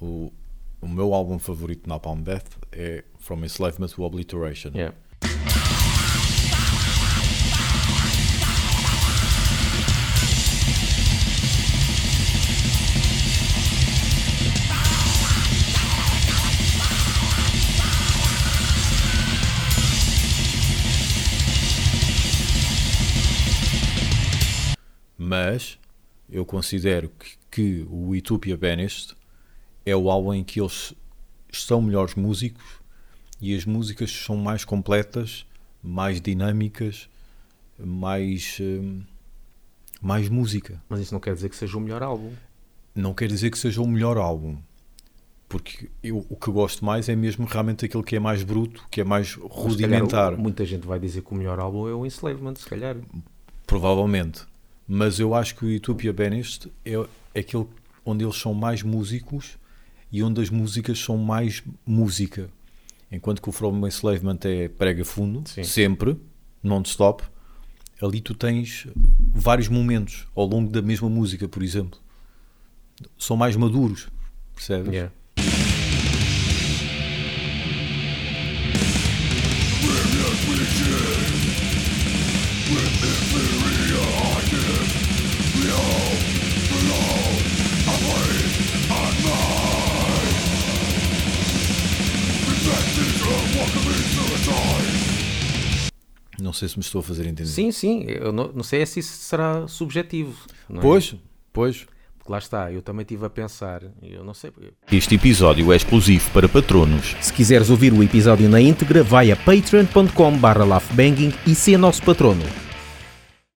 o, o meu álbum favorito na Napalm Death é From Enslavement to Obliteration. Yeah. Mas eu considero que, que o Utopia Banished é o álbum em que eles estão melhores músicos e as músicas são mais completas, mais dinâmicas, mais, hum, mais música. Mas isso não quer dizer que seja o melhor álbum. Não quer dizer que seja o melhor álbum, porque eu, o que gosto mais é mesmo realmente aquele que é mais bruto, que é mais se calhar, rudimentar, muita gente vai dizer que o melhor álbum é o Enslavement, se calhar. provavelmente. Mas eu acho que o Utopia Banished é aquele onde eles são mais músicos e onde as músicas são mais música. Enquanto que o From Enslavement é prega fundo, Sim. sempre, non-stop. Ali tu tens vários momentos ao longo da mesma música, por exemplo. São mais maduros, percebes? Yeah. Não sei se me estou a fazer entender. Sim, sim, eu não, não sei se isso será subjetivo. não é? Pois, pois. Porque lá está, eu também estive a pensar, eu não sei. porque- Este episódio é exclusivo para patronos. Se quiseres ouvir o episódio na íntegra, vai a patreon.com barra laughbanging e ser nosso patrono.